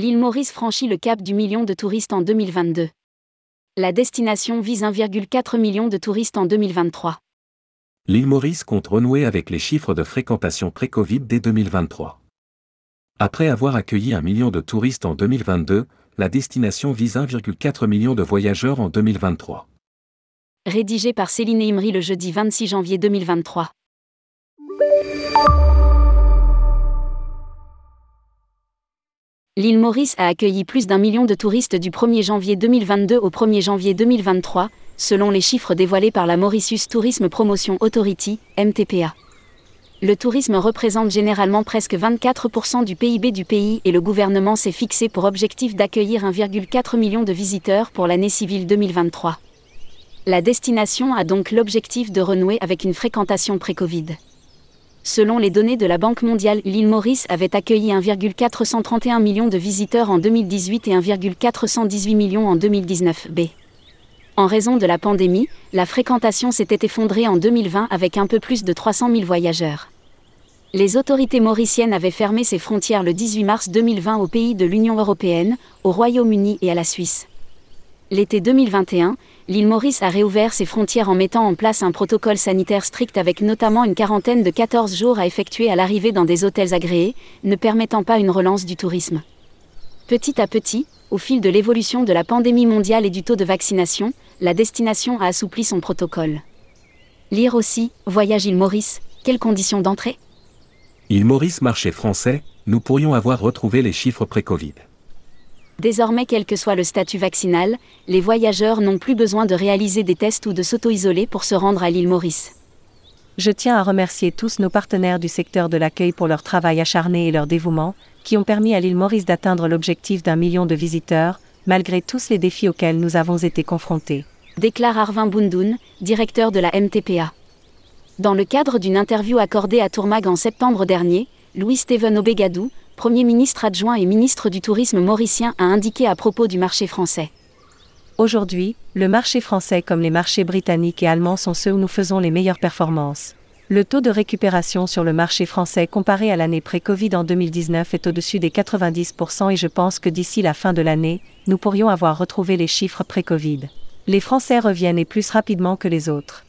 Maurice franchit le cap du million de touristes en 2022. La destination vise 1,4 million de touristes en 2023. L'île Maurice compte renouer avec les chiffres de fréquentation pré-Covid dès 2023. Après avoir accueilli un million de touristes en 2022, la destination vise 1,4 million de voyageurs en 2023. Rédigé par Céline Imri le jeudi 26 janvier 2023. L'île Maurice a accueilli plus d'un million de touristes du 1er janvier 2022 au 1er janvier 2023, selon les chiffres dévoilés par la Mauritius Tourism Promotion Authority, MTPA. Le tourisme représente généralement presque 24% du PIB du pays et le gouvernement s'est fixé pour objectif d'accueillir 1,4 million de visiteurs pour l'année civile 2023. La destination a donc l'objectif de renouer avec une fréquentation pré-Covid. Selon les données de la Banque mondiale, l'île Maurice avait accueilli 1,431 million de visiteurs en 2018 et 1,418 millions en 2019. B. En raison de la pandémie, la fréquentation s'était effondrée en 2020 avec un peu plus de 300 000 voyageurs. Les autorités mauriciennes avaient fermé ses frontières le 18 mars 2020 aux pays de l'Union européenne, au Royaume-Uni et à la Suisse. L'été 2021, l'île Maurice a réouvert ses frontières en mettant en place un protocole sanitaire strict avec notamment une quarantaine de 14 jours à effectuer à l'arrivée dans des hôtels agréés, ne permettant pas une relance du tourisme. Petit à petit, au fil de l'évolution de la pandémie mondiale et du taux de vaccination, la destination a assoupli son protocole. Lire aussi, Voyage île Maurice, quelles conditions d'entrée? Île Maurice marché français, nous pourrions avoir retrouvé les chiffres pré-Covid. Désormais, quel que soit le statut vaccinal, les voyageurs n'ont plus besoin de réaliser des tests ou de s'auto-isoler pour se rendre à l'île Maurice. Je tiens à remercier tous nos partenaires du secteur de l'accueil pour leur travail acharné et leur dévouement, qui ont permis à l'île Maurice d'atteindre l'objectif d'un million de visiteurs, malgré tous les défis auxquels nous avons été confrontés. Déclare Arvin Bundoun, directeur de la MTPA. Dans le cadre d'une interview accordée à Tourmag en septembre dernier, Louis-Steven Obegadou, Premier ministre adjoint et ministre du Tourisme mauricien, a indiqué à propos du marché français. Aujourd'hui, le marché français comme les marchés britanniques et allemands sont ceux où nous faisons les meilleures performances. Le taux de récupération sur le marché français comparé à l'année pré-Covid en 2019 est au-dessus des 90% et je pense que d'ici la fin de l'année, nous pourrions avoir retrouvé les chiffres pré-Covid. Les Français reviennent et plus rapidement que les autres.